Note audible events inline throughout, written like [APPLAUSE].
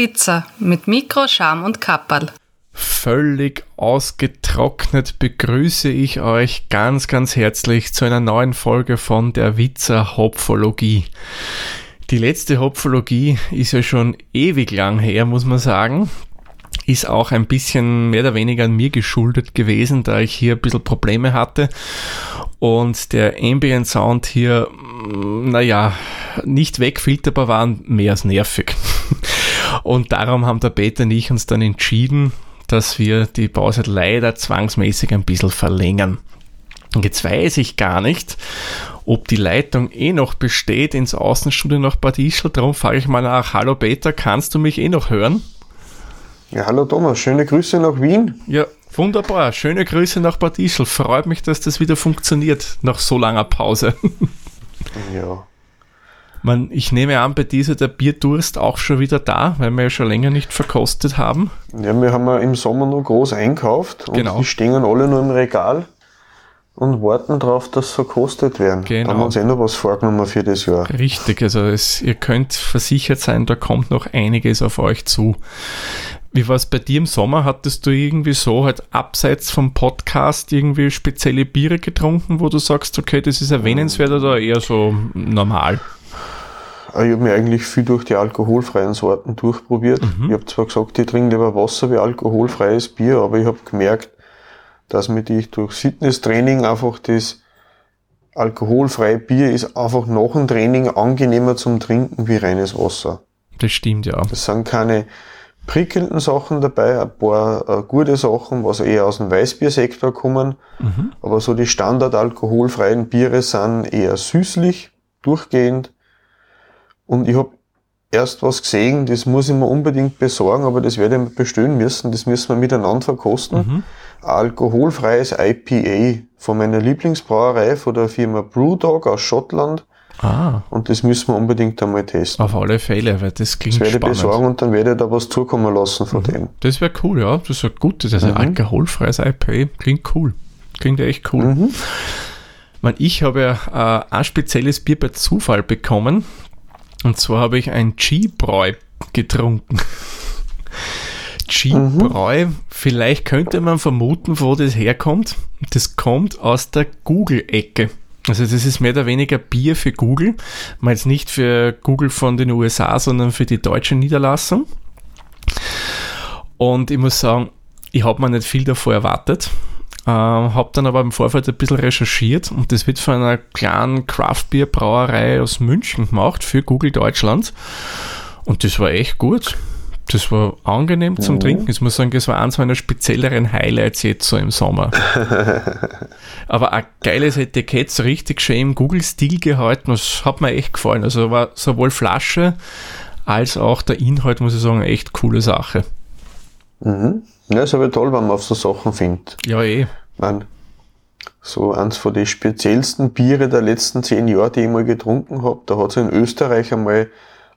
Witzer mit Mikro, Scham und Kapperl. Völlig ausgetrocknet begrüße ich euch ganz, ganz herzlich zu einer neuen Folge von der Witzer Hopfologie. Die letzte Hopfologie ist ja schon ewig lang her, muss man sagen ist auch ein bisschen mehr oder weniger an mir geschuldet gewesen, da ich hier ein bisschen Probleme hatte und der Ambient Sound hier, mm, naja, nicht wegfilterbar waren, mehr als nervig. [LAUGHS] Und darum haben der Peter und ich uns dann entschieden, dass wir die Pause leider zwangsmäßig ein bisschen verlängern. Und jetzt weiß ich gar nicht, ob die Leitung eh noch besteht ins Außenstudio nach Bad Ischl. Darum frage ich mal nach. Hallo Peter, kannst du mich eh noch hören? Ja, hallo Thomas, schöne Grüße nach Wien. Ja, wunderbar. Schöne Grüße nach Bad Ischl. Freut mich, dass das wieder funktioniert nach so langer Pause. [LAUGHS] ja. Man, ich nehme an, bei dieser der Bierdurst auch schon wieder da, weil wir ja schon länger nicht verkostet haben. Ja, wir haben ja im Sommer noch groß einkauft und genau. die stehen alle nur im Regal und warten darauf, dass sie verkostet werden. Genau. Da haben wir uns eh noch was vorgenommen für das Jahr. Richtig, also es, ihr könnt versichert sein, da kommt noch einiges auf euch zu. Wie war es bei dir im Sommer? Hattest du irgendwie so halt abseits vom Podcast irgendwie spezielle Biere getrunken, wo du sagst, okay, das ist erwähnenswert oder eher so normal? Ah, ich habe mir eigentlich viel durch die alkoholfreien Sorten durchprobiert. Mhm. Ich habe zwar gesagt, ich trinke lieber Wasser wie alkoholfreies Bier, aber ich habe gemerkt, dass mir die durch Fitnesstraining einfach das alkoholfreie Bier ist einfach nach dem Training angenehmer zum Trinken wie reines Wasser. Das stimmt ja. Das sind keine prickelnden Sachen dabei, ein paar äh, gute Sachen, was eher aus dem Weißbiersektor kommen. Mhm. Aber so die standard alkoholfreien Biere sind eher süßlich, durchgehend. Und ich habe erst was gesehen, das muss ich mir unbedingt besorgen, aber das werde ich bestellen müssen. Das müssen wir miteinander verkosten. Mhm. Alkoholfreies IPA von meiner Lieblingsbrauerei, von der Firma Brewdog aus Schottland. Ah. Und das müssen wir unbedingt einmal testen. Auf alle Fälle, weil das klingt Das werde spannend. ich besorgen und dann werde ich da was zukommen lassen von mhm. dem. Das wäre cool, ja. Das ist ein gutes, also mhm. alkoholfreies IPA. Klingt cool. Klingt echt cool. Mhm. Ich habe ja äh, ein spezielles Bier bei Zufall bekommen. Und zwar habe ich ein G-Bräu getrunken. [LAUGHS] G-Bräu, mhm. vielleicht könnte man vermuten, wo das herkommt. Das kommt aus der Google-Ecke. Also das ist mehr oder weniger Bier für Google. Mal jetzt nicht für Google von den USA, sondern für die deutsche Niederlassung. Und ich muss sagen, ich habe mir nicht viel davor erwartet. Äh, habe dann aber im Vorfeld ein bisschen recherchiert und das wird von einer kleinen Craft-Bier-Brauerei aus München gemacht für Google Deutschland. Und das war echt gut. Das war angenehm zum mhm. Trinken. Ich muss sagen, das war eins meiner spezielleren Highlights jetzt so im Sommer. [LAUGHS] Aber ein geiles Etikett, so richtig schön im Google-Stil gehalten. Das hat mir echt gefallen. Also war sowohl Flasche als auch der Inhalt, muss ich sagen, eine echt coole Sache. Mhm. Ja, ist aber toll, wenn man auf so Sachen findet. Ja, eh. Man, so eins von den speziellsten Biere der letzten zehn Jahre, die ich mal getrunken habe. Da hat es in Österreich einmal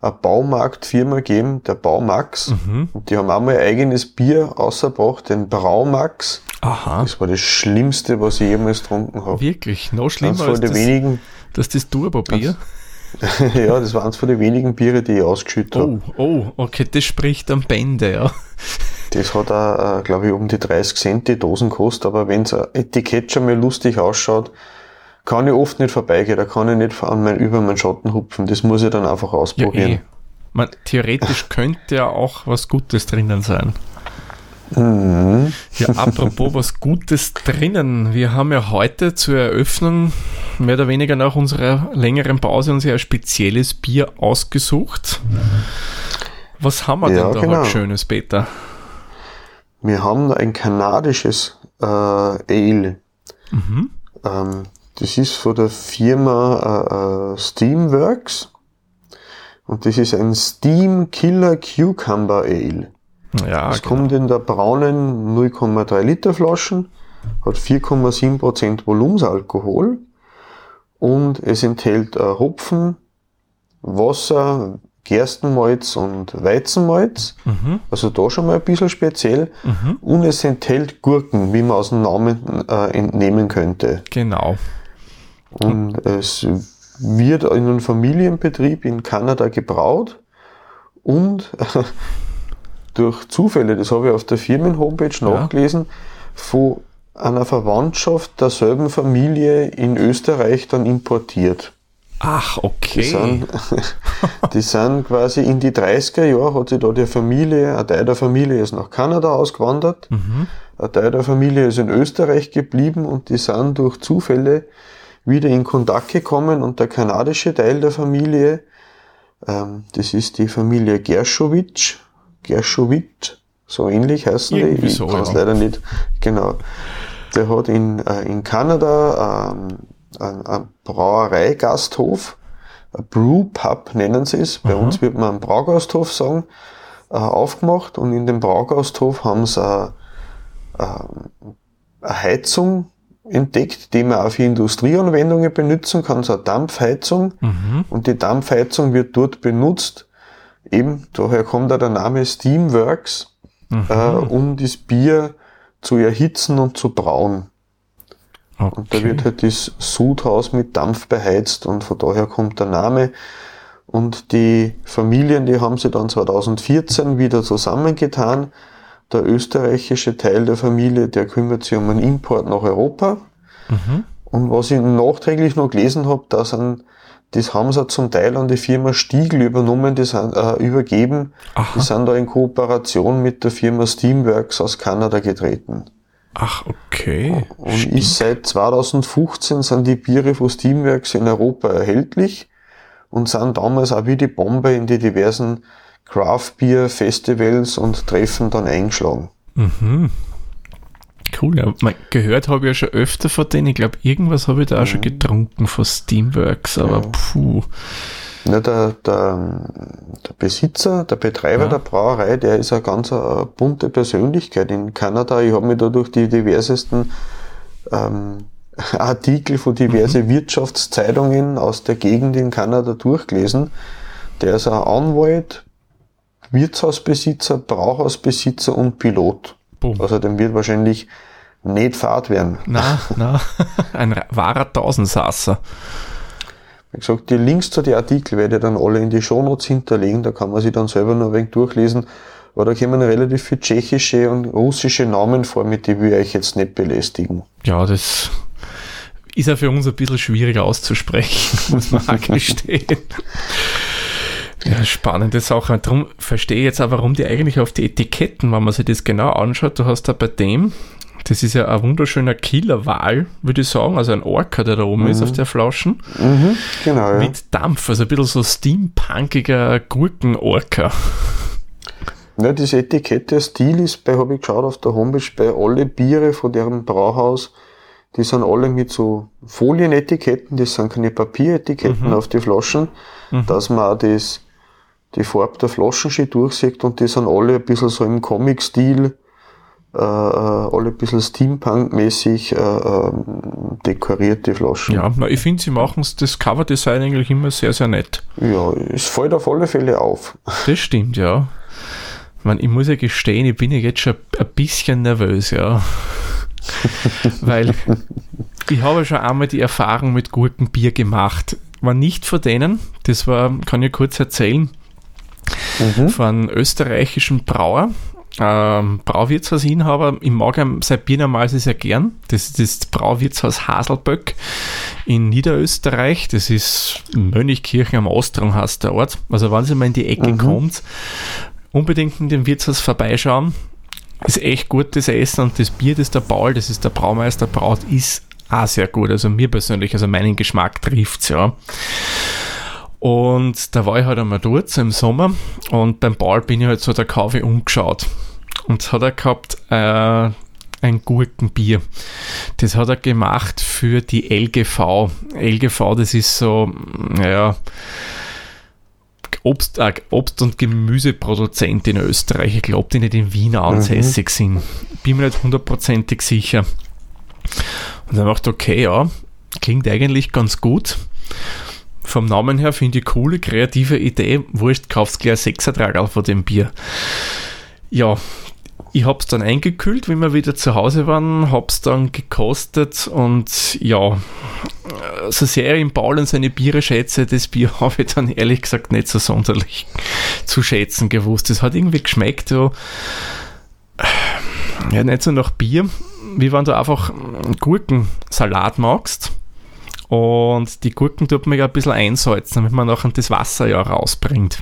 eine Baumarktfirma gegeben, der Baumax. Mhm. Und die haben auch mal ein eigenes Bier ausgebracht, den Braumax. Aha. Das war das Schlimmste, was ich jemals getrunken habe. Wirklich? Noch schlimmer als das, wenigen, das, das Turbo-Bier? [LAUGHS] ja, das war eins von den wenigen Biere, die ich ausgeschüttet habe. Oh, oh, okay, das spricht am Bände, ja. Das hat auch, äh, glaube ich, um die 30 Cent die Dosen kostet, aber wenn das Etikett schon mal lustig ausschaut, kann ich oft nicht vorbeigehen, da kann ich nicht an mein, über meinen Schatten hupfen. Das muss ich dann einfach ausprobieren. Ja, eh. Man, theoretisch [LAUGHS] könnte ja auch was Gutes drinnen sein. Mhm. Ja, apropos [LAUGHS] was Gutes drinnen. Wir haben ja heute zur Eröffnung mehr oder weniger nach unserer längeren Pause uns ja ein spezielles Bier ausgesucht. Was haben wir ja, denn da genau. heute Schönes, Peter? Wir haben ein kanadisches äh, Ale. Mhm. Ähm, das ist von der Firma äh, äh, Steamworks und das ist ein Steam Killer Cucumber Ale. Ja, das genau. kommt in der braunen 0,3 Liter Flaschen, hat 4,7% Volumensalkohol und es enthält äh, Hopfen, Wasser, Gerstenmalz und Weizenmalz. Mhm. Also da schon mal ein bisschen speziell. Mhm. Und es enthält Gurken, wie man aus dem Namen äh, entnehmen könnte. Genau. Und es wird in einem Familienbetrieb in Kanada gebraut und [LAUGHS] durch Zufälle, das habe ich auf der Firmen-Homepage Ja. nachgelesen, von einer Verwandtschaft derselben Familie in Österreich dann importiert. Ach, Die, okay. sind, [LAUGHS] die sind quasi in die 30er Jahre, hat sich da die Familie, ein Teil der Familie ist nach Kanada ausgewandert, ein Teil der Familie ist in Österreich geblieben und die sind durch Zufälle wieder in Kontakt gekommen und der kanadische Teil der Familie, ähm, das ist die Familie Gershowitsch, Gershowitz, so ähnlich heißen Irgendwie die, ich so, kann es ja. leider nicht, genau. Der hat in, äh, in Kanada ähm, ein, ein Brauereigasthof, ein Brewpub nennen sie es, bei uns wird man einen Braugasthof sagen, äh, aufgemacht. Und in dem Braugasthof haben sie eine, eine Heizung entdeckt, die man auch für Industrieanwendungen benutzen kann, so eine Dampfheizung. Und die Dampfheizung wird dort benutzt, eben, daher kommt auch der Name Steamworks, äh, um das Bier zu erhitzen und zu brauen. Und da okay. wird halt das Sudhaus mit Dampf beheizt und von daher kommt der Name. Und die Familien, die haben sie dann 2014 wieder zusammengetan. Der österreichische Teil der Familie, der kümmert sich um einen Import nach Europa. Und was ich nachträglich noch gelesen habe, da sind, das haben sie zum Teil an die Firma Stiegel übernommen, die sind, äh, übergeben. Aha. Die sind da in Kooperation mit der Firma Steamworks aus Kanada getreten. Ach, okay. Und ist seit 2015 sind die Biere von Steamworks in Europa erhältlich und sind damals auch wie die Bombe in die diversen Craft Beer Festivals und Treffen dann eingeschlagen. Cool, ja. Gehört habe ich ja schon öfter von denen. Ich glaube, irgendwas habe ich da auch Mhm. schon getrunken von Steamworks, aber puh. Ja, der, der, der Besitzer, der Betreiber Ja. der Brauerei, der ist eine ganz äh, bunte Persönlichkeit in Kanada. Ich habe mich da durch die diversesten ähm, [LAUGHS] Artikel von diverse Wirtschaftszeitungen aus der Gegend in Kanada durchgelesen. Der ist ein Anwalt, Wirtshausbesitzer, Brauhausbesitzer und Pilot. Boom. Also dem wird wahrscheinlich nicht Fahrt werden. Na, na, [LAUGHS] ein wahrer Tausendsasser. Wie gesagt, die Links zu den Artikeln werde ich dann alle in die Shownotes hinterlegen, da kann man sich dann selber noch ein wenig durchlesen. Aber da kommen relativ viele tschechische und russische Namen vor, mit denen wir euch jetzt nicht belästigen. Ja, das ist ja für uns ein bisschen schwierig auszusprechen, [LAUGHS] muss man gestehen. Ja, spannende Sache. Darum verstehe ich jetzt auch, warum die eigentlich auf die Etiketten, wenn man sich das genau anschaut, du hast da bei dem, das ist ja ein wunderschöner Killerwal, würde ich sagen, also ein Orca, der da oben ist auf der Flaschen, Genau, ja. mit Dampf, also ein bisschen so steampunkiger Gurkenorca. ja das Etikett, der Stil ist bei, habe ich geschaut auf der Homepage, bei alle Biere von deren Brauhaus, die sind alle mit so Folienetiketten, das sind keine Papieretiketten auf die Flaschen, dass man auch das, die Farbe der Flaschen schön durchsieht und die sind alle ein bisschen so im Comic-Stil, äh, äh, alle ein bisschen Steampunk-mäßig äh, ähm, dekoriert, die Flaschen. Ja, na, ich finde, sie machen das Coverdesign eigentlich immer sehr, sehr nett. ja, es fällt auf alle Fälle auf. [LAUGHS] Das stimmt, ja. Ich, meine, ich muss ja gestehen, ich bin ja jetzt schon ein bisschen nervös, ja. [LAUGHS] Weil ich habe schon einmal die Erfahrung mit Gurkenbier gemacht. War nicht von denen, das war, kann ich kurz erzählen, von einem österreichischen Brauer, ähm, Brauwirtshausinhaber. Ich mag ihm sein Bier normalerweise sehr gern. Das ist das Brauwirtshaus Haselböck in Niederösterreich. Das ist Mönchkirchen am Ostrang heißt der Ort. Also wenn Sie mal in die Ecke kommt, unbedingt in dem Wirtshaus vorbeischauen. Ist echt gutes Essen und das Bier, das der Paul, das ist der Braumeister braut, ist auch sehr gut. Also mir persönlich, also meinen Geschmack trifft's ja. Und da war ich halt einmal dort, so im Sommer, und beim Paul bin ich halt so der Kaffee umgeschaut. Und hat er gehabt äh, ein Gurkenbier. Das hat er gemacht für die LGV. LGV, das ist so, naja, Obst, äh, Obst- und Gemüseproduzent in Österreich. Ich glaube, die nicht in Wien ansässig sind. Bin mir nicht hundertprozentig sicher. Und dann dachte ich, okay, ja, klingt eigentlich ganz gut. Vom Namen her finde ich coole, kreative Idee. Wurscht, kaufst gleich ein Sechsertragerl von dem Bier. Ja, ich habe es dann eingekühlt, wie wir wieder zu Hause waren, habe es dann gekostet und ja, so sehr im Paul seine Biere schätze, das Bier [LAUGHS] habe ich dann ehrlich gesagt nicht so sonderlich zu schätzen gewusst. Es hat irgendwie geschmeckt, so, ja, nicht so nach Bier, wie wenn du einfach Gurkensalat magst. Und die Gurken tut man ja ein bisschen einsalzen, damit man nachher das Wasser ja rausbringt.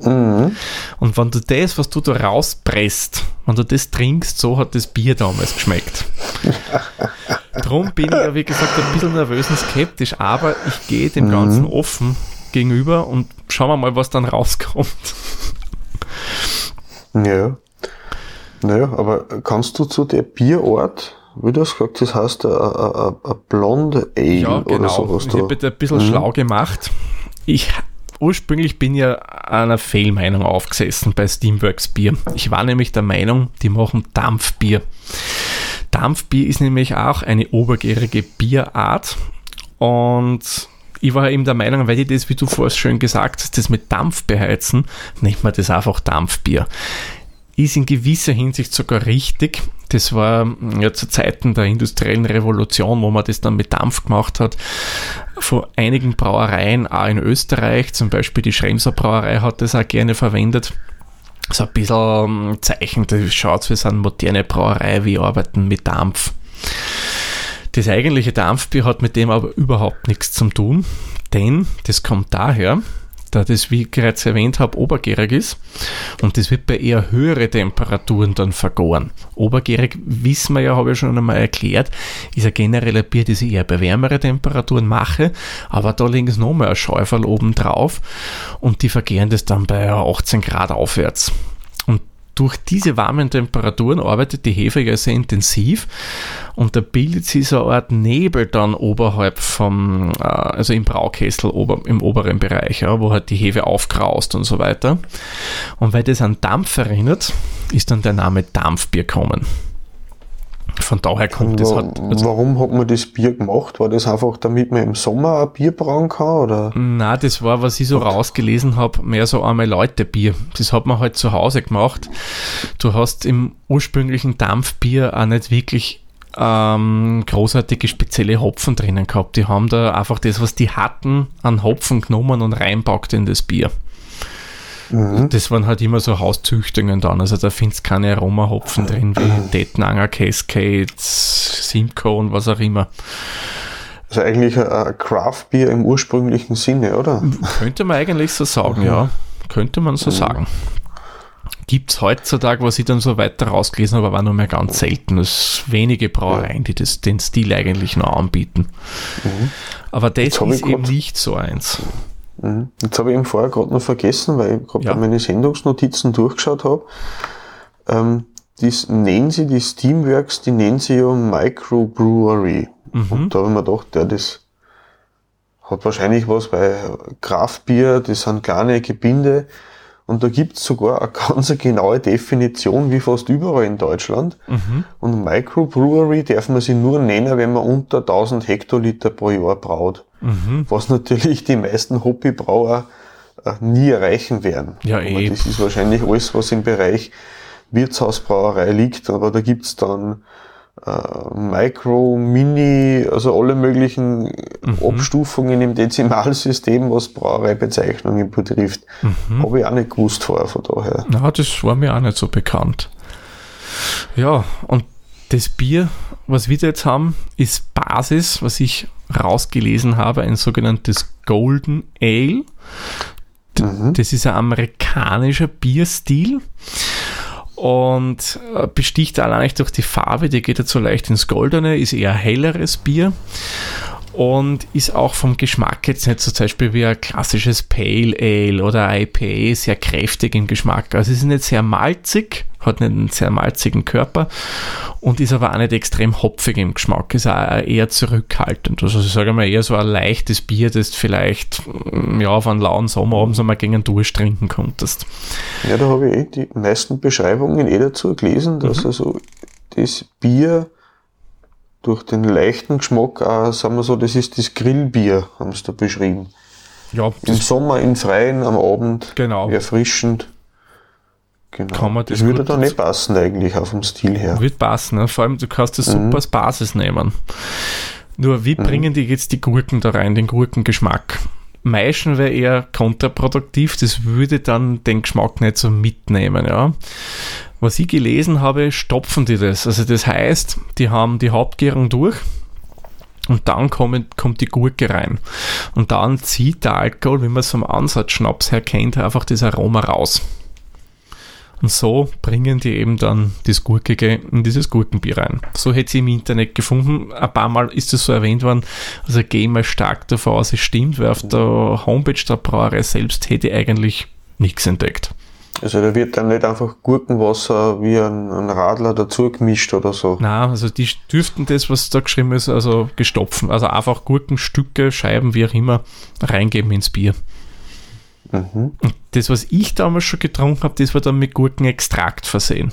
Mhm. Und wenn du das, was du da rauspresst, wenn du das trinkst, so hat das Bier damals geschmeckt. [LAUGHS] Drum bin ich ja, wie gesagt, ein bisschen nervös und skeptisch, aber ich gehe dem mhm. Ganzen offen gegenüber und schauen wir mal, was dann rauskommt. Ja. Naja, aber kannst du zu der Bierort, wie du hast gesagt, das heißt ein Blonde Ale ja, genau. oder sowas? Ich habe ein bisschen mhm. schlau gemacht. Ich ursprünglich bin ja einer Fehlmeinung aufgesessen bei Steamworks Bier. Ich war nämlich der Meinung, die machen Dampfbier. Dampfbier ist nämlich auch eine obergärige Bierart und ich war eben der Meinung, weil die das, wie du vorhin schön gesagt hast, das mit Dampf beheizen, nennt man das einfach Dampfbier. Ist in gewisser Hinsicht sogar richtig. Das war ja zu Zeiten der industriellen Revolution, wo man das dann mit Dampf gemacht hat. Von einigen Brauereien, auch in Österreich, zum Beispiel die Schremser Brauerei hat das auch gerne verwendet so ein bisschen Zeichen, das schaut, wir sind moderne Brauerei, wir arbeiten mit Dampf. Das eigentliche Dampfbier hat mit dem aber überhaupt nichts zu tun, denn das kommt daher, da das, wie ich bereits erwähnt habe, obergärig ist. Und das wird bei eher höhere Temperaturen dann vergoren. Obergärig, wissen wir ja, habe ich schon einmal erklärt, ist ein genereller Bier, das ich eher bei wärmeren Temperaturen mache, aber da legen sie nochmal ein Schäuferl oben drauf und die vergären das dann bei 18 Grad aufwärts durch diese warmen Temperaturen arbeitet die Hefe ja sehr intensiv und da bildet sich so eine Art Nebel dann oberhalb vom, äh, also im Braukessel ober, im oberen Bereich, ja, wo halt die Hefe aufgraust und so weiter. Und weil das an Dampf erinnert, ist dann der Name Dampfbier kommen. Von daher kommt das halt. Also warum hat man das Bier gemacht? War das einfach, damit man im Sommer ein Bier brauen kann? Oder? Na, das war, was ich so rausgelesen habe, mehr so einmal Leute-Bier. Das hat man halt zu Hause gemacht. Du hast im ursprünglichen Dampfbier auch nicht wirklich ähm, großartige spezielle Hopfen drinnen gehabt. Die haben da einfach das, was die hatten, an Hopfen genommen und reinpackt in das Bier. Mhm. Das waren halt immer so Hauszüchtungen dann. Also da findest du keine Aromahopfen drin wie Detnanger, Cascade, Simcoe und was auch immer. Also eigentlich ein Craft Beer im ursprünglichen Sinne, oder? Könnte man eigentlich so sagen, mhm. ja. Könnte man so mhm. sagen. Gibt es heutzutage, was ich dann so weiter rausgelesen habe, aber nur mehr ganz selten. Es wenige Brauereien, die das, den Stil eigentlich noch anbieten. Mhm. Aber das ist eben nicht so eins. Mhm. Jetzt habe ich eben vorher gerade noch vergessen, weil ich gerade ja. meine Sendungsnotizen durchgeschaut habe. Ähm, das nennen sie, die Steamworks, die nennen sie ja Microbrewery. Mhm. Und da habe ich mir gedacht, ja, das hat wahrscheinlich was, weil Kraftbier, das sind kleine Gebinde, und da gibt's sogar eine [LAUGHS] ganz genaue Definition, wie fast überall in Deutschland. Mhm. Und Microbrewery darf man sich nur nennen, wenn man unter 1000 Hektoliter pro Jahr braut. Mhm. Was natürlich die meisten Hobbybrauer äh, nie erreichen werden. Ja, eh. Das ist wahrscheinlich alles, was im Bereich Wirtshausbrauerei liegt, aber da gibt's dann äh, Micro, Mini, also alle möglichen mhm. Abstufungen im Dezimalsystem, was Brauereibezeichnungen betrifft. Mhm. Habe ich auch nicht gewusst vorher von daher. Na, das war mir auch nicht so bekannt. Ja, und das Bier, was wir jetzt haben, ist Basis, was ich rausgelesen habe, ein sogenanntes Golden Ale. Mhm. Das ist ein amerikanischer Bierstil und äh, besticht allein durch die Farbe, die geht dazu leicht ins Goldene, ist eher helleres Bier und ist auch vom Geschmack jetzt nicht so zum Beispiel wie ein klassisches Pale Ale oder IPA sehr kräftig im Geschmack. Also es ist nicht sehr malzig, hat nicht einen sehr malzigen Körper und ist aber auch nicht extrem hopfig im Geschmack, ist auch eher zurückhaltend. Also ich sage mal eher so ein leichtes Bier, das du vielleicht mm, ja, auf einen lauen Sommerabend einmal gegen einen durchtrinken konntest. Ja, da habe ich eh die meisten Beschreibungen eh dazu gelesen, dass mhm. also das Bier durch den leichten Geschmack, auch, sagen wir so, das ist das Grillbier, haben sie da beschrieben. Ja, Im Sommer, im Freien, am Abend, genau. erfrischend. Genau. Kann man das, das würde da nicht passen eigentlich, auch vom Stil her. Wird passen, ne? vor allem du kannst das mhm. super als Basis nehmen. Nur wie bringen die jetzt die Gurken da rein, den Gurkengeschmack? Maischen wäre eher kontraproduktiv, das würde dann den Geschmack nicht so mitnehmen, ja. Was ich gelesen habe, stopfen die das. Also das heißt, die haben die Hauptgärung durch und dann kommt, kommt die Gurke rein. Und dann zieht der Alkohol, wie man es vom Ansatz Schnaps her kennt, einfach das Aroma raus. Und so bringen die eben dann das Gurkige in dieses Gurkenbier rein. So hätte sie im Internet gefunden. Ein paar Mal ist das so erwähnt worden. Also gehe mal stark davon aus, es stimmt, weil auf der Homepage der Brauerei selbst hätte ich eigentlich nichts entdeckt. Also da wird dann nicht einfach Gurkenwasser wie ein, ein Radler dazu gemischt oder so. Na, also die dürften das, was da geschrieben ist, also gestopfen. Also einfach Gurkenstücke, Scheiben, wie auch immer, reingeben ins Bier. Mhm. Und das, was ich damals schon getrunken habe, das war dann mit Gurkenextrakt versehen.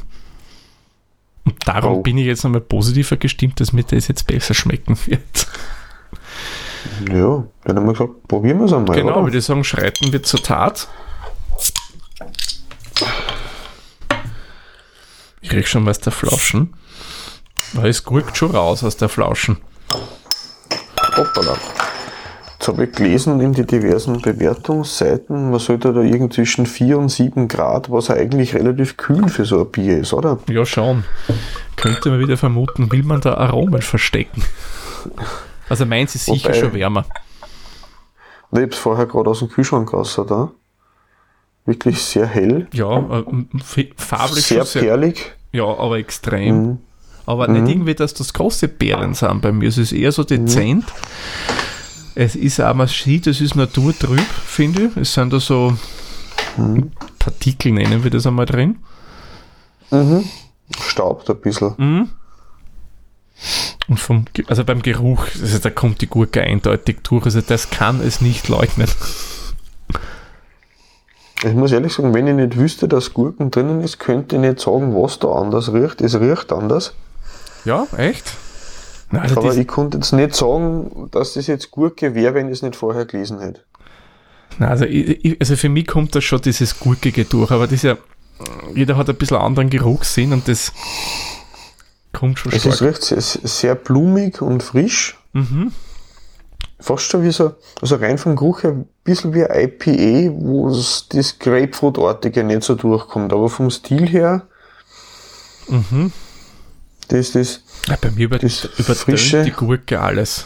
Und darum oh. bin ich jetzt nochmal positiver gestimmt, dass mir das jetzt besser schmecken wird. Ja, dann haben wir gesagt, probieren wir es einmal. Genau, oder? würde ich sagen, schreiten wir zur Tat. Ich krieg schon mal aus der Flaschen. Da ist gurkt schon raus aus der Flaschen. Hoppala. Jetzt habe ich gelesen in die diversen Bewertungsseiten, man sollte da irgend zwischen 4 und 7 Grad, was eigentlich relativ kühl für so ein Bier ist, oder? Ja, schon. Könnte man wieder vermuten, will man da Aromen verstecken. Also meins ist sicher Wobei, schon wärmer. Ich habe es vorher gerade aus dem Kühlschrank raus, oder? Wirklich sehr hell. Ja, äh, farblich sehr, sehr perlig. Ja, aber extrem. Mhm. Aber mhm. nicht irgendwie, dass das große Perlen sind bei mir. Es ist eher so dezent. Mhm. Es ist auch, man sieht, es ist naturtrüb, finde ich. Es sind da so mhm. Partikel, nennen wir das einmal drin. Mhm. Staubt ein bisschen. Mhm. Und vom, also beim Geruch, also da kommt die Gurke eindeutig durch. Also das kann es nicht leugnen. Ich muss ehrlich sagen, wenn ich nicht wüsste, dass Gurken drinnen ist, könnte ich nicht sagen, was da anders riecht. Es riecht anders. Ja, echt? Nein, also Aber ich konnte jetzt nicht sagen, dass das jetzt Gurke wäre, wenn ich es nicht vorher gelesen hätte. Nein, also, ich, also für mich kommt da schon dieses Gurkige durch, aber das ja, jeder hat ein bisschen anderen Geruchssinn und das kommt schon es stark. Es riecht sehr, blumig und frisch. Mhm fast schon wie so, also rein vom Geruch her, bisschen wie IPA, wo es das Grapefruit-artige nicht so durchkommt, aber vom Stil her, mhm. das, das, ja, bei mir über, das frische, die Gurke alles.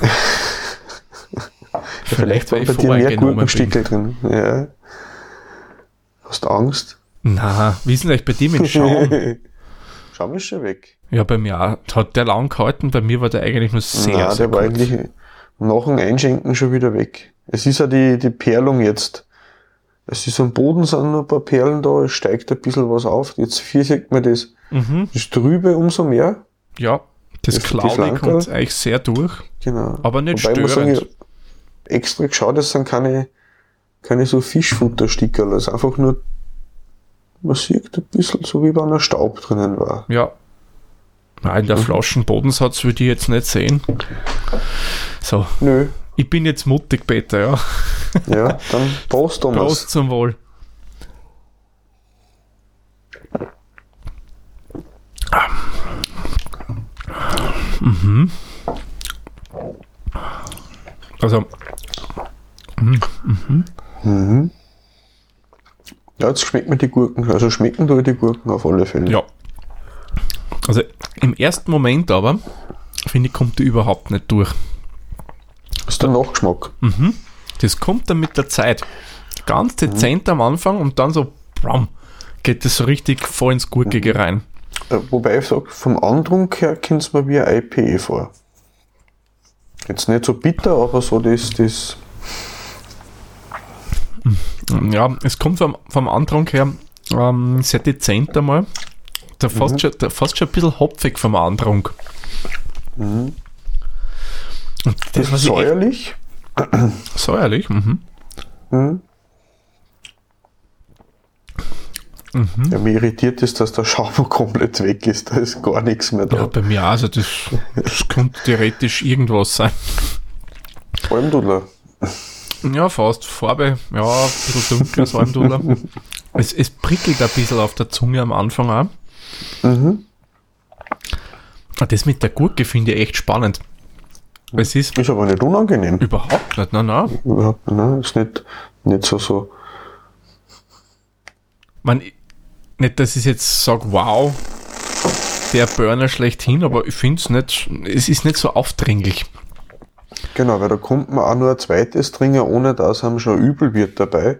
[LAUGHS] Vielleicht, weil ich bei dir mehr Gurkenstickel drin. Ja. Hast du Angst? Na, wie ist denn eigentlich bei dir mit Schaum? [LAUGHS] Schaum ist schon weg. Ja, bei mir hat der lang gehalten, bei mir war der eigentlich nur sehr, Nein, sehr der war eigentlich nach dem Einschenken schon wieder weg. Es ist ja die, die Perlung jetzt. Es ist am Boden sind noch ein paar Perlen da, es steigt ein bisschen was auf. Jetzt hier sieht man das. Mhm. Das Trübe umso mehr. Ja, das, das Cloudy kommt eigentlich sehr durch. Genau. Aber nicht Wobei störend. Sagen, extra geschaut, das sind keine, keine so Fischfutterstickerl. Es ist einfach nur, man sieht ein bisschen so, wie wenn ein Staub drinnen war. Ja. Nein, der mhm. Flaschenbodensatz würde ich jetzt nicht sehen. So. Nö. Ich bin jetzt mutig, Peter, ja. Ja, dann [LAUGHS] Prost, Thomas. Prost zum Wohl. Mhm. Also. Mhm. Mhm. Mhm. Ja, jetzt schmeckt mir die Gurken. Also schmecken durch die Gurken auf alle Fälle. Ja. Also im ersten Moment aber, finde ich, kommt die überhaupt nicht durch. Das ist der Nachgeschmack. Mhm. Das kommt dann mit der Zeit. Ganz dezent mhm. am Anfang und dann so, bram, geht das so richtig voll ins Gurkige mhm. rein. Äh, wobei ich sage, vom Andrunk her kommt es mir wie ein IPA vor. Jetzt nicht so bitter, aber so das, das. Mhm. Ja, es kommt vom, vom Andrunk her ähm, sehr dezent einmal. Der fast, mhm. schon, der fast schon ein bisschen hopfig vom Andrunk. Mhm. Und das ist säuerlich. Säuerlich, mhm. Mhm. Mhm. Ja, mich irritiert ist, dass der Schaum [LAUGHS] komplett weg ist. Da ist gar nichts mehr da. Ja, bei mir also das, das könnte theoretisch irgendwas sein. Almdudler. Ja, fast. Farbe, ja, ein bisschen dunkles Almdudler. es, es prickelt ein bisschen auf der Zunge am Anfang auch. Mhm. Das mit der Gurke finde ich echt spannend. Es ist Ist aber nicht unangenehm. überhaupt nicht, nein, nein. Überhaupt, ne? Ist nicht, nicht so, so. Man, nicht, dass ich jetzt sage, wow, der Burner schlechthin, aber ich finde es nicht, es ist nicht so aufdringlich. Genau, weil da kommt man auch nur ein zweites trinken, ohne dass einem schon übel wird dabei,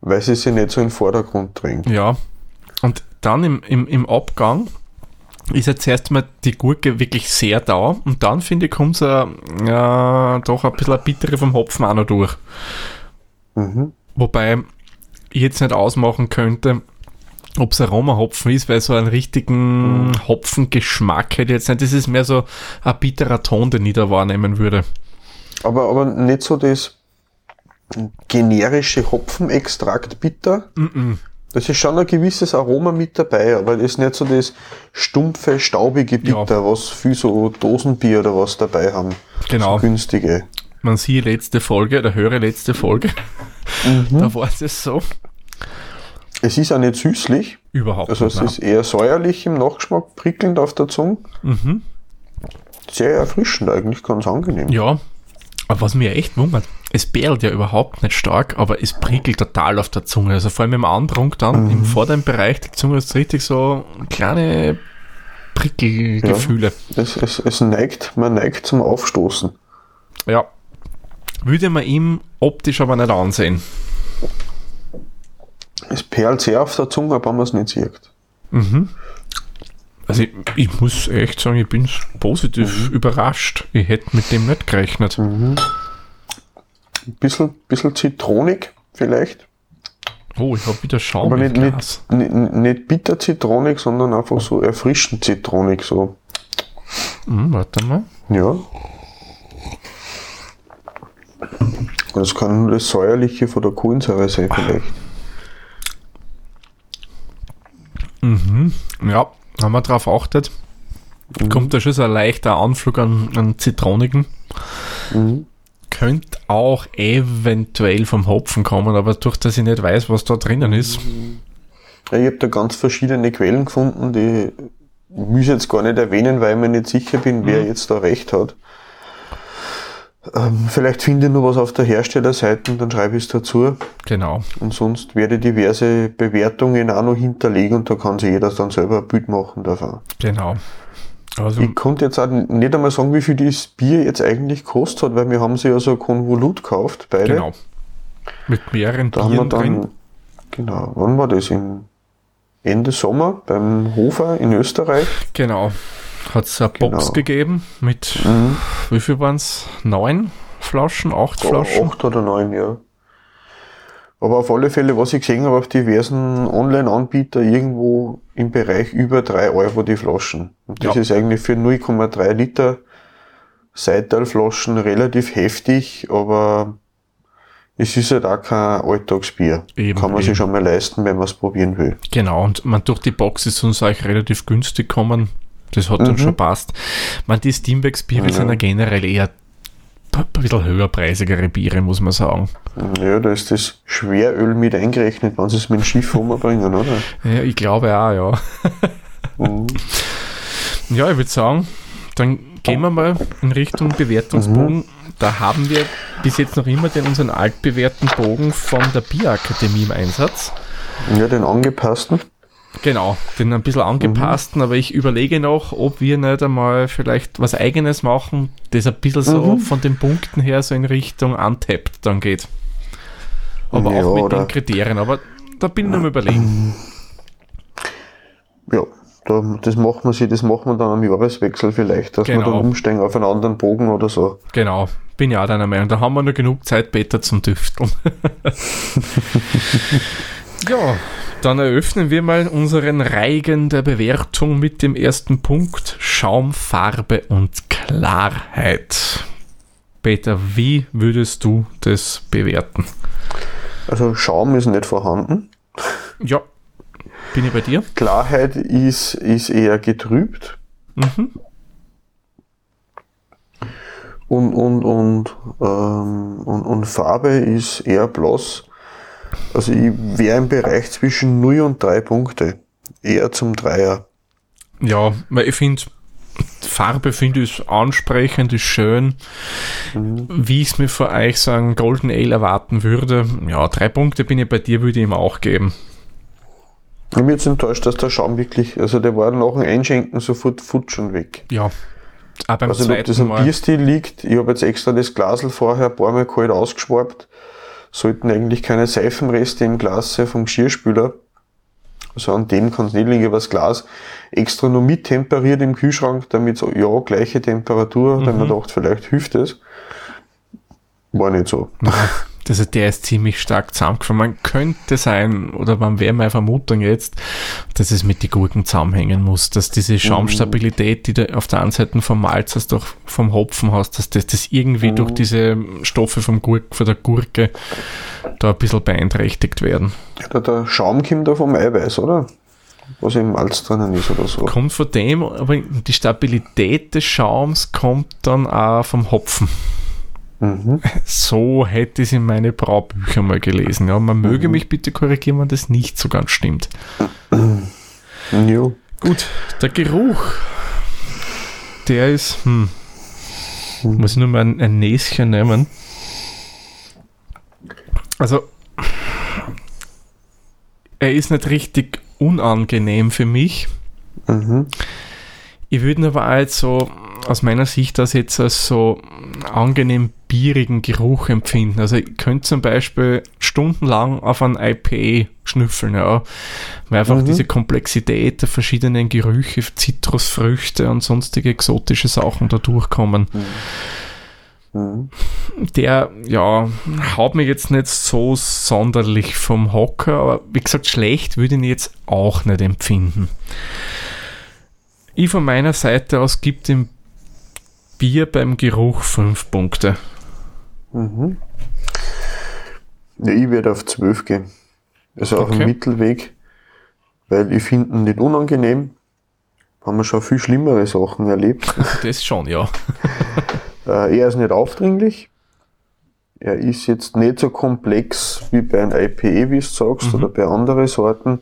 weil sie sich nicht so in den Vordergrund drängt. Ja. Und dann im, im, im Abgang ist jetzt erst mal die Gurke wirklich sehr da und dann finde ich, kommt so ja, doch ein bisschen bittere vom Hopfen auch noch durch. Mhm. Wobei ich jetzt nicht ausmachen könnte, ob es Aromahopfen ist, weil so einen richtigen Hopfengeschmack hätte jetzt nicht. Das ist mehr so ein bitterer Ton, den ich da wahrnehmen würde. Aber, aber nicht so das generische Hopfenextrakt bitter. Das ist schon ein gewisses Aroma mit dabei, aber das ist nicht so das stumpfe, staubige Ja. Bitter, was viel so Dosenbier oder was dabei haben. Genau. So günstige. Man sieht letzte Folge, oder höre letzte Folge, [LAUGHS] da war es so. Es ist auch nicht süßlich, Überhaupt also es nicht. ist eher säuerlich im Nachgeschmack, prickelnd auf der Zunge. Mhm. Sehr erfrischend eigentlich, ganz angenehm. Ja, aber was mir echt wundert, es perlt ja überhaupt nicht stark, aber es prickelt total auf der Zunge. Also vor allem im Andrunk dann, im vorderen Bereich der Zunge ist richtig so kleine Prickelgefühle. Es, es, es neigt, man neigt zum Aufstoßen. Ja. Würde man ihm optisch aber nicht ansehen. Es perlt sehr auf der Zunge, aber man es nicht sieht. Also ich, ich muss echt sagen, ich bin positiv überrascht. Ich hätte mit dem nicht gerechnet. Ein bisschen, bisschen zitronig vielleicht, Oh, ich habe wieder Schaum aber nicht, nicht, nicht, nicht bitter zitronig, sondern einfach so erfrischend zitronig. So. Hm, warte mal. Ja. Das kann nur das Säuerliche von der Kohlensäure sein vielleicht. Ja, haben wir drauf achtet. Kommt da schon so ein leichter Anflug an, an Zitronigen. Könnte auch eventuell vom Hopfen kommen, aber durch dass ich nicht weiß, was da drinnen ist. Ja, ich habe da ganz verschiedene Quellen gefunden, die ich jetzt gar nicht erwähnen, weil ich mir nicht sicher bin, wer jetzt da recht hat. Ähm, vielleicht finde ich noch was auf der Herstellerseite und dann schreibe ich es dazu. Genau. Und sonst werde ich diverse Bewertungen auch noch hinterlegen und da kann sich jeder dann selber ein Bild machen davon. Genau. Also, Ich konnte jetzt auch nicht einmal sagen, wie viel das Bier jetzt eigentlich kostet hat, weil wir haben sie ja so Konvolut gekauft, beide. genau. Mit mehreren Da haben wir Bieren dann, drin. genau, wann war das? Im Ende Sommer beim Hofer in Österreich. Genau. Hat es eine Box Genau. gegeben mit, wie viel waren es? Neun Flaschen? Acht Flaschen? Acht oder neun, ja. Aber auf alle Fälle, was ich gesehen habe auf diversen Online-Anbieter, irgendwo im Bereich über drei Euro die Flaschen. Und das Ja. ist eigentlich für 0,3 Liter Seitalflaschen relativ heftig, aber es ist halt auch kein Alltagsbier. Eben, Kann man eben. sich schon mal leisten, wenn man es probieren will. Genau, und man durch die Box ist uns eigentlich relativ günstig gekommen. Das hat dann Mhm. schon passt. Man, die Steamback-Biere sind ja generell eher ein bisschen höherpreisigere Biere, muss man sagen. Ja, da ist das Schweröl mit eingerechnet, wenn sie es mit dem Schiff umbringen, oder? [LAUGHS] Ja, ich glaube auch, ja. Mhm. Ja, ich würde sagen, dann gehen wir mal in Richtung Bewertungsbogen. Da haben wir bis jetzt noch immer den unseren altbewährten Bogen von der Bierakademie im Einsatz. Ja, den angepassten. Genau, den ein bisschen angepassten, aber ich überlege noch, ob wir nicht einmal vielleicht was eigenes machen, das ein bisschen so von den Punkten her so in Richtung Untapped dann geht. Aber Ja, auch mit den Kriterien, aber da bin ich noch am überlegen. Ja, da, das machen wir sich, das machen wir dann am Jahreswechsel vielleicht, dass wir Genau. dann umsteigen auf einen anderen Bogen oder so. Genau, bin ja auch deiner Meinung. Da haben wir noch genug Zeit später zum Düfteln. [LAUGHS] [LAUGHS] ja, dann eröffnen wir mal unseren Reigen der Bewertung mit dem ersten Punkt Schaum, Farbe und Klarheit. Peter, wie würdest du das bewerten? Also Schaum ist nicht vorhanden. Ja, bin ich bei dir? Klarheit ist, ist eher getrübt. Mhm. Und, und, und, ähm, und, und Farbe ist eher blass. Also ich wäre im Bereich zwischen 0 und 3 Punkte. Eher zum Dreier. Ja, weil ich finde, Farbe finde ich ansprechend, ist schön. Mhm. Wie ich es mir vor euch sagen Golden Ale erwarten würde, ja, drei Punkte bin ich bei dir, würde ich ihm auch geben. Ich bin jetzt enttäuscht, dass der Schaum wirklich, also der war nach dem Einschenken sofort futsch und weg. Ja. Aber beim also, ob das am Bierstil liegt, ich habe jetzt extra das Glasel vorher ein paar Mal kalt ausgeschwabt. Sollten eigentlich keine Seifenreste im Glas sein vom Geschirrspüler. Also an dem kann es nicht liegen, aber das Glas extra nur mittemperiert im Kühlschrank, damit so, ja, gleiche Temperatur, mhm. dann man dachte, vielleicht hilft es. War nicht so. [LAUGHS] Also der ist ziemlich stark zusammengefallen. Man könnte sein, oder man wäre meine Vermutung jetzt, dass es mit den Gurken zusammenhängen muss, dass diese mhm. Schaumstabilität, die du auf der einen Seite vom Malz hast, doch vom Hopfen hast, dass das, das irgendwie mhm. durch diese Stoffe vom Gurk, von der Gurke da ein bisschen beeinträchtigt werden. Ja, der Schaum kommt da vom Eiweiß, oder? Was im Malz drinnen ist oder so. Kommt von dem, aber die Stabilität des Schaums kommt dann auch vom Hopfen. Mhm. So hätte ich es in meine Braubücher mal gelesen. Ja, man möge mhm. mich bitte korrigieren, wenn das nicht so ganz stimmt. Jo. Gut, der Geruch, der ist, hm, mhm. muss ich nur mal ein, ein Näschen nehmen. Also, er ist nicht richtig unangenehm für mich. Mhm. Ich würde ihn aber auch jetzt so aus meiner Sicht das jetzt als so angenehm bierigen Geruch empfinden. Also ich könnte zum Beispiel stundenlang auf ein IPA schnüffeln, ja, weil einfach mhm. diese Komplexität der verschiedenen Gerüche, Zitrusfrüchte und sonstige exotische Sachen da durchkommen. Mhm. mhm. Der, ja, haut mich jetzt nicht so sonderlich vom Hocker, aber wie gesagt, schlecht würde ich ihn jetzt auch nicht empfinden. Ich von meiner Seite aus gibt dem Bier beim Geruch 5 Punkte. Mhm. Ja, ich werde auf 12 gehen. Also okay. auf dem Mittelweg, weil ich finde ihn nicht unangenehm. Haben wir schon viel schlimmere Sachen erlebt. [LAUGHS] Das schon, ja. [LAUGHS] Äh, er ist nicht aufdringlich. Er ist jetzt nicht so komplex wie bei einem IPE, wie du sagst, mhm. oder bei anderen Sorten.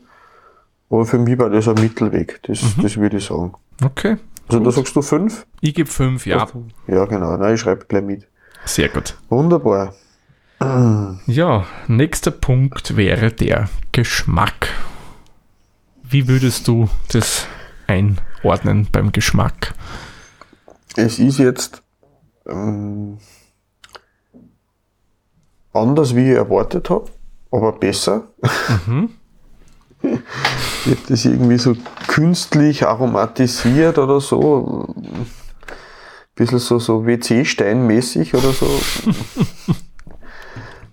Aber für mich war das ein Mittelweg. Das, mhm. das würde ich sagen. Okay. Also gut. da sagst du 5? Ich gebe 5, ja. Ja, genau. Nein, ich schreibe gleich mit. Sehr gut. Wunderbar. Ja, nächster Punkt wäre der Geschmack. Wie würdest du das einordnen beim Geschmack? Es ist jetzt ähm, anders, wie ich erwartet habe, aber besser. Mhm. [LAUGHS] Wird das irgendwie so künstlich aromatisiert oder so? Bisschen so, so WC-Steinmäßig oder so. [LAUGHS]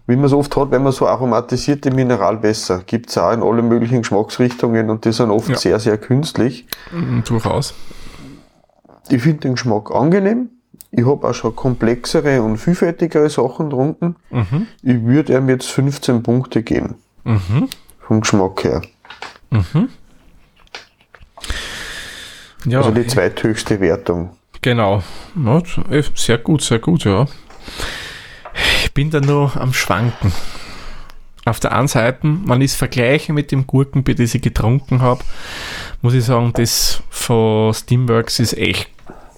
Wie man es oft hat, wenn man so aromatisierte Mineralwässer gibt es auch in alle möglichen Geschmacksrichtungen und die sind oft ja. sehr, sehr künstlich. Mhm, durchaus. Ich finde den Geschmack angenehm. Ich habe auch schon komplexere und vielfältigere Sachen getrunken. Mhm. Ich würde ihm jetzt 15 Punkte geben. Mhm. Vom Geschmack her. Mhm. Ja, also die zweithöchste Wertung. Genau. Ja, eh, sehr gut, sehr gut, ja. Ich bin da nur am Schwanken. Auf der einen Seite, wenn ich es vergleiche mit dem Gurkenbier, das ich getrunken habe, muss ich sagen, das von Steamworks ist echt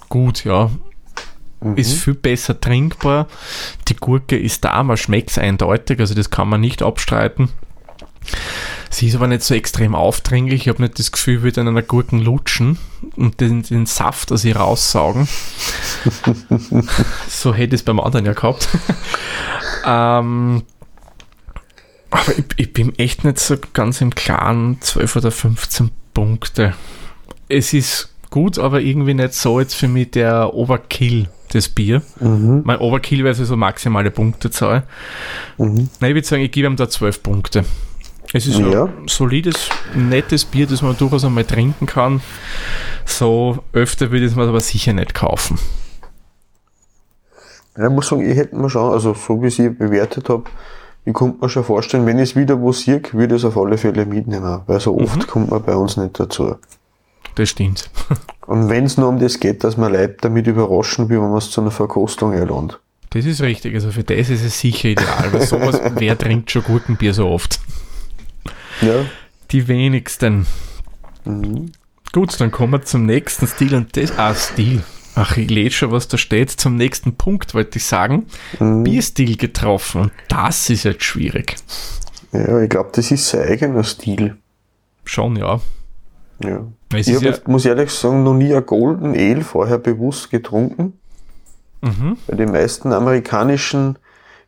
gut, ja. Mhm. Ist viel besser trinkbar. Die Gurke ist da, man schmeckt es eindeutig, also das kann man nicht abstreiten. Sie ist aber nicht so extrem aufdringlich. Ich habe nicht das Gefühl, ich würde an einer Gurken lutschen und den, den Saft aus ihr raussaugen. [LAUGHS] so hätte ich es beim anderen ja gehabt. ähm, aber ich, ich, bin echt nicht so ganz im Klaren, 12 oder 15 Punkte. Es ist gut, aber irgendwie nicht so jetzt für mich der Overkill das Bier. Mhm. Mein Overkill wäre so maximale Punktezahl. Mhm. Nein, ich würde sagen, ich gebe ihm da 12 Punkte. Es ist ja. ein solides, nettes Bier, das man durchaus einmal trinken kann. So öfter würde ich es mir aber sicher nicht kaufen. Ja, ich muss sagen, ich hätte mir schon, also so wie ich es bewertet habe, ich konnte mir schon vorstellen, wenn ich es wieder wo sehe, würde ich es auf alle Fälle mitnehmen, weil so oft mhm. kommt man bei uns nicht dazu. Das stimmt. [LAUGHS] Und wenn es nur um das geht, dass man Leute damit überraschen wie wenn man es zu einer Verkostung einladet. Das ist richtig, also für das ist es sicher ideal, weil sowas, [LAUGHS] wer trinkt schon Gurkenbier so oft? Ja. Die wenigsten. Mhm. Gut, dann kommen wir zum nächsten Stil und das, ah, Stil. Ach, ich lese schon, was da steht. Zum nächsten Punkt wollte ich sagen. Mhm. Bierstil getroffen. Und das ist jetzt schwierig. Ja, ich glaube, das ist sein eigener Stil. Schon, ja. Ja. Ich habe, ja muss ehrlich sagen, noch nie ein Golden Ale vorher bewusst getrunken. Mhm. Weil die meisten amerikanischen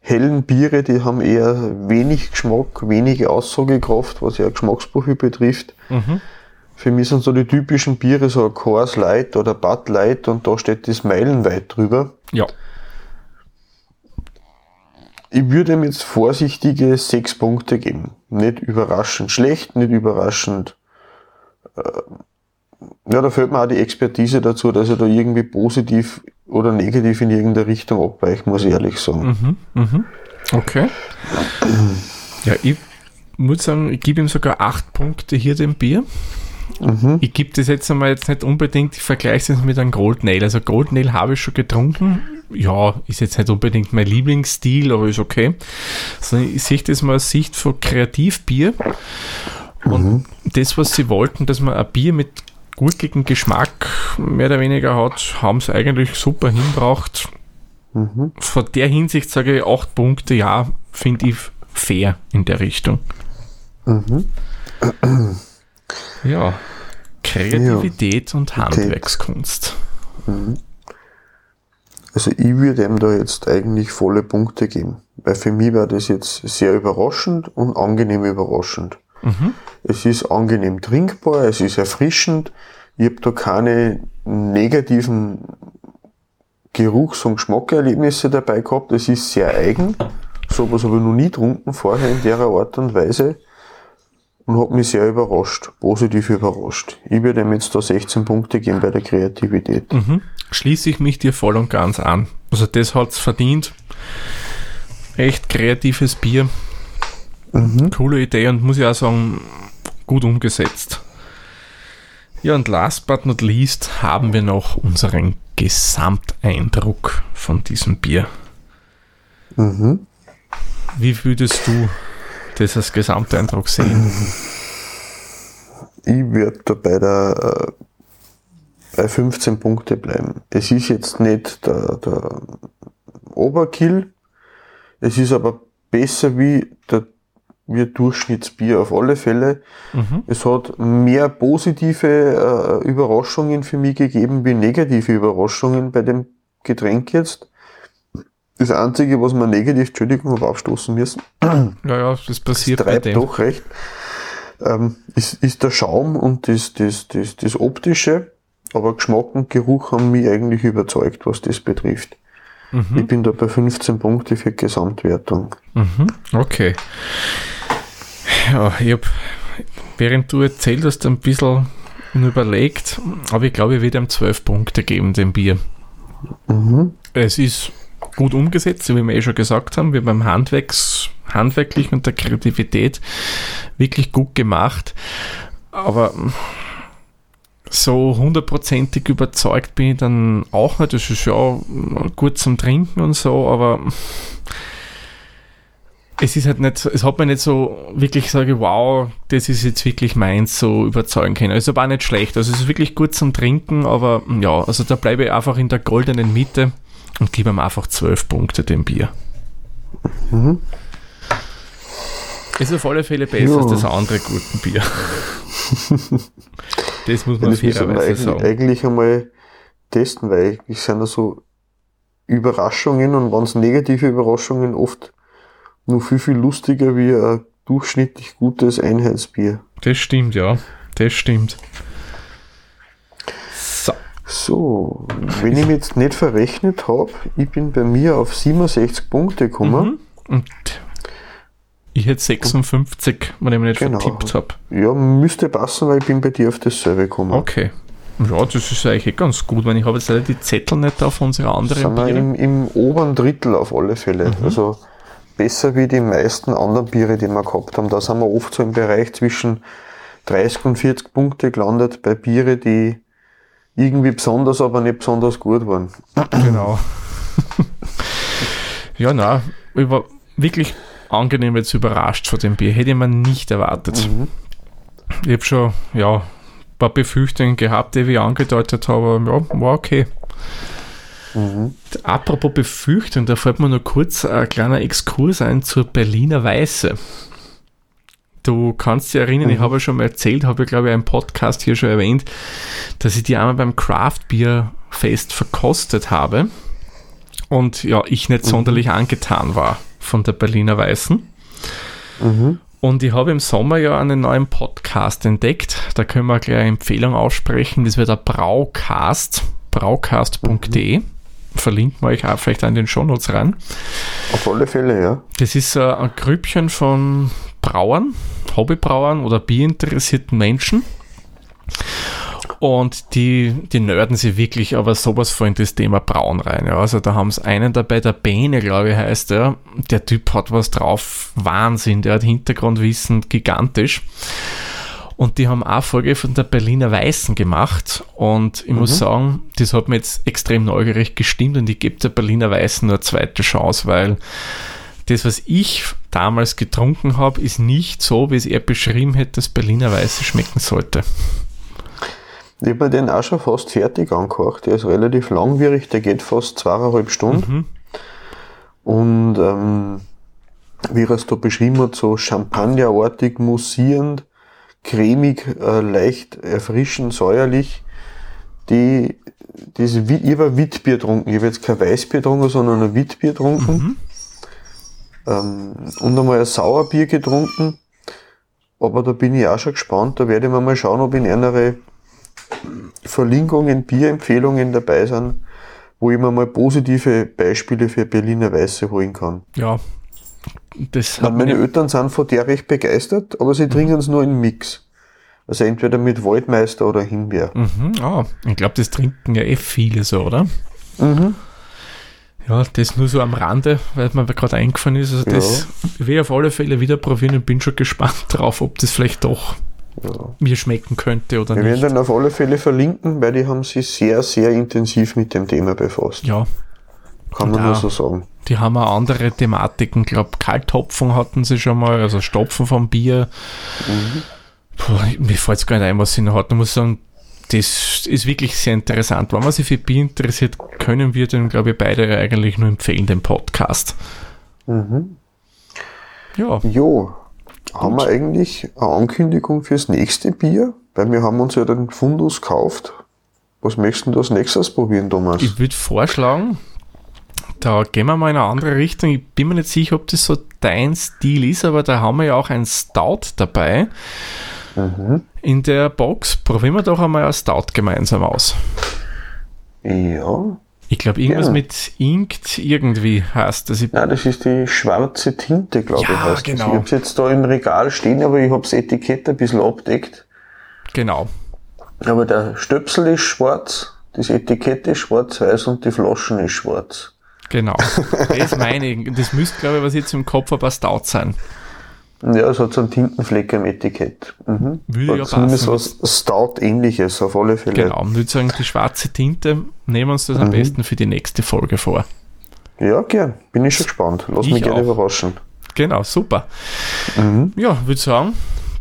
hellen Biere, die haben eher wenig Geschmack, wenige Aussagekraft, was ja Geschmacksprofil betrifft. Mhm. Für mich sind so die typischen Biere so ein Coors Light oder Bud Light und da steht das meilenweit drüber. Ja. Ich würde ihm jetzt vorsichtige sechs Punkte geben. Nicht überraschend schlecht, nicht überraschend. Äh, ja, da fällt mir auch die Expertise dazu, dass er da irgendwie positiv oder negativ in irgendeine Richtung abweicht, muss ich ehrlich sagen. Mhm, mhm. Okay. Ja, ich muss sagen, ich gebe ihm sogar acht Punkte hier dem Bier. Mhm. Ich gebe das jetzt einmal jetzt nicht unbedingt, ich vergleiche es mit einem Gold Nail. Also Gold Nail habe ich schon getrunken. Ja, ist jetzt nicht unbedingt mein Lieblingsstil, aber ist okay. Also ich sehe das mal aus Sicht von Kreativbier. Und mhm. das, was sie wollten, dass man ein Bier mit gurkigen Geschmack mehr oder weniger hat, haben sie eigentlich super hinbracht. Mhm. Von der Hinsicht sage ich acht Punkte, ja, finde ich fair in der Richtung. Mhm. Ja, Kreativität ja. und Handwerkskunst. Mhm. Also ich würde ihm da jetzt eigentlich volle Punkte geben, weil für mich war das jetzt sehr überraschend und angenehm überraschend. Mhm. Es ist angenehm trinkbar, es ist erfrischend, ich habe da keine negativen Geruchs- und Geschmackerlebnisse dabei gehabt, es ist sehr eigen, sowas habe ich noch nie getrunken vorher in der Art und Weise und hat mich sehr überrascht, positiv überrascht. Ich würde ihm jetzt da 16 Punkte geben bei der Kreativität. Mhm. Schließe ich mich dir voll und ganz an. Also das hat es verdient. Echt kreatives Bier. Mhm. Coole Idee und muss ich auch sagen, gut umgesetzt. Ja, und last but not least haben wir noch unseren Gesamteindruck von diesem Bier. Mhm. Wie würdest du das als Gesamteindruck sehen? Ich würde da bei der äh, bei 15 Punkte bleiben. Es ist jetzt nicht der, der Oberkill, es ist aber besser wie der wie Durchschnittsbier auf alle Fälle. Mhm. Es hat mehr positive äh, Überraschungen für mich gegeben wie negative Überraschungen bei dem Getränk jetzt. Das Einzige, was man negativ, Entschuldigung, habe aufstoßen müssen. Ja, ja, das passiert das treibt doch recht. Ähm, ist, ist der Schaum und das, das, das, das Optische, aber Geschmack und Geruch haben mich eigentlich überzeugt, was das betrifft. Mhm. Ich bin da bei 15 Punkte für Gesamtwertung. Mhm. Okay. Ja, ich habe, während du erzählt hast, ein bisschen überlegt, aber ich glaube, ich werde ihm 12 Punkte geben, dem Bier. Mhm. Es ist gut umgesetzt, wie wir eh schon gesagt haben, wie beim Handwerks, Handwerklichen und der Kreativität wirklich gut gemacht. Aber so hundertprozentig überzeugt bin ich dann auch nicht. Das ist ja gut zum Trinken und so, aber es ist halt nicht, es hat mir nicht so wirklich sage, wow, das ist jetzt wirklich meins, so überzeugen können. Also war nicht schlecht. Also es ist wirklich gut zum Trinken, aber ja, also da bleibe ich einfach in der goldenen Mitte und gebe ihm einfach 12 Punkte dem Bier. Mhm. Ist auf alle Fälle besser ja. als das andere guten Bier. [LAUGHS] das muss man das fairerweise sagen. Eigentlich einmal testen, weil ich sind da so Überraschungen und wenn es negative Überraschungen oft nur viel, viel lustiger wie ein durchschnittlich gutes Einheitsbier. Das stimmt, ja. Das stimmt. So, wenn ich mich jetzt nicht verrechnet habe, ich bin bei mir auf 67 Punkte gekommen. Mhm. Und ich hätte 56, wenn ich mich nicht genau. vertippt habe. Ja, müsste passen, weil ich bin bei dir auf dasselbe gekommen. Okay. Ja, das ist eigentlich eh ganz gut, weil ich habe jetzt leider die Zettel nicht auf unsere anderen Sind Biere. Im, Im oberen Drittel auf alle Fälle. Mhm. Also besser wie die meisten anderen Biere, die wir gehabt haben. Da sind wir oft so im Bereich zwischen 30 und 40 Punkte gelandet bei Biere, die irgendwie besonders, aber nicht besonders gut waren. Genau. [LAUGHS] ja, na, ich war wirklich angenehm jetzt überrascht von dem Bier. Hätte man nicht erwartet. Mhm. Ich habe schon, ja, paar Befürchtungen gehabt, die ich angedeutet habe, ja, war okay. Mhm. Apropos Befürchtung, da fällt mir nur kurz ein kleiner Exkurs ein zur Berliner Weiße. Du kannst dich erinnern, mhm. ich habe ja schon mal erzählt, habe ich glaube ich einen Podcast hier schon erwähnt, dass ich die einmal beim Craft Beer Fest verkostet habe und ja, ich nicht mhm. sonderlich angetan war von der Berliner Weißen. Mhm. Und ich habe im Sommer ja einen neuen Podcast entdeckt. Da können wir gleich eine Empfehlung aussprechen. Das wird der Braucast, braucast.de. Mhm. Verlinken wir euch auch vielleicht an den Shownotes ran. Auf alle Fälle, ja. Das ist äh, ein Grüppchen von Brauern, Hobbybrauern oder bierinteressierten Menschen. Und die, die nörden sich wirklich aber sowas von in das Thema Brauen rein. Ja. Also da haben es einen dabei, der Bene, glaube ich, heißt er. Der Typ hat was drauf. Wahnsinn, der hat Hintergrundwissen gigantisch. Und die haben auch Folge von der Berliner Weißen gemacht. Und ich mhm. muss sagen, das hat mir jetzt extrem neugierig gestimmt und ich gebe der Berliner Weißen nur eine zweite Chance, weil das, was ich damals getrunken habe, ist nicht so, wie es er beschrieben hätte, dass Berliner Weiße schmecken sollte. Ich habe mir den auch schon fast fertig angekocht. Der ist relativ langwierig, der geht fast zweieinhalb Stunden. Mhm. Und ähm, wie er es da beschrieben hat, so champagnerartig, mussierend, cremig, äh, leicht erfrischend, säuerlich. Die, diese, ich habe Witbier getrunken. Ich habe jetzt kein Weißbier getrunken, sondern ein Witbier getrunken. Mhm. Ähm, und einmal ein Sauerbier getrunken. Aber da bin ich auch schon gespannt. Da werde ich mal schauen, ob in einer Verlinkungen, Bierempfehlungen dabei sind, wo ich mir mal positive Beispiele für Berliner Weiße holen kann. Ja. Das hat meine Eltern sind von der recht begeistert, aber sie trinken es nur in Mix. Also entweder mit Waldmeister oder Himbeer. Mhm, ah, ich glaube, das trinken ja eh viele so, oder? Mhm. Ja, das nur so am Rande, weil mir gerade eingefallen ist. Also das ja. will ich auf alle Fälle wieder probieren und bin schon gespannt drauf, ob das vielleicht doch ja. mir schmecken könnte oder Wir nicht. Wir werden dann auf alle Fälle verlinken, weil die haben sich sehr, sehr intensiv mit dem Thema befasst. Ja. Kann man nur so sagen. Die haben auch andere Thematiken, ich glaube Kalthopfen hatten sie schon mal, also Stopfen vom Bier. Mhm. Puh, mir fällt es gar nicht ein, was sie noch hatten. Ich muss sagen, das ist wirklich sehr interessant. Wenn man sich für Bier interessiert, können wir den, glaube ich, beide eigentlich nur empfehlen, den Podcast. Mhm. Ja. Jo, haben wir eigentlich eine Ankündigung fürs nächste Bier? Weil wir haben uns ja den Fundus gekauft. Was möchtest du als nächstes probieren, Thomas? Ich würde vorschlagen, da gehen wir mal in eine andere Richtung. Ich bin mir nicht sicher, ob das so dein Stil ist, aber da haben wir ja auch ein Stout dabei. Mhm. In der Box probieren wir doch einmal ein Stout gemeinsam aus. Ja. Ich glaube, irgendwas ja. mit Inkt irgendwie heißt das. Ja, das ist die schwarze Tinte, glaube ja, ich, heißt genau. Das. Ich habe es jetzt da im Regal stehen, aber ich habe das Etikett ein bisschen abdeckt. Genau. Aber der Stöpsel ist schwarz, das Etikett ist schwarz-weiß und die Flaschen ist schwarz. Genau. [LAUGHS] Das meine ich. Das müsste, glaube ich, was jetzt im Kopf aber Stout sein. Ja, es hat so einen Tintenfleck am Etikett. Mhm. Würde ja Zumindest passen. was Stout-ähnliches auf alle Fälle. Genau, und würde sagen, die schwarze Tinte, nehmen wir uns das mhm. am besten für die nächste Folge vor. Ja, gern. Bin ich schon gespannt. Lass ich mich gerne überraschen. Genau, super. Mhm. Ja, würde sagen,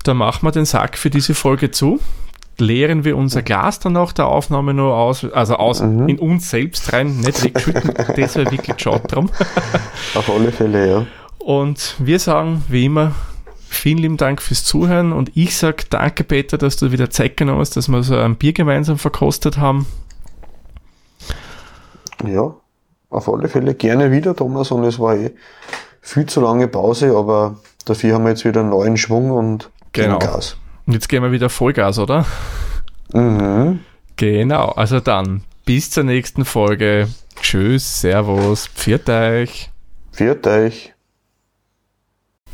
dann machen wir den Sack für diese Folge zu. Leeren wir unser Glas dann nach der Aufnahme nur aus, also aus mhm. in uns selbst rein, nicht wegschütten. [LAUGHS] das wäre wirklich schade drum. auf alle Fälle, ja. Und wir sagen, wie immer, vielen lieben Dank fürs Zuhören und ich sage danke, Peter, dass du wieder Zeit genommen hast, dass wir so ein Bier gemeinsam verkostet haben. Ja, auf alle Fälle gerne wieder, Thomas, und es war eh viel zu lange Pause, aber dafür haben wir jetzt wieder einen neuen Schwung und genau. Gas. Und jetzt gehen wir wieder Vollgas, oder? Mhm. Genau, also dann, bis zur nächsten Folge. Tschüss, Servus, pfiat euch. Pfiat euch.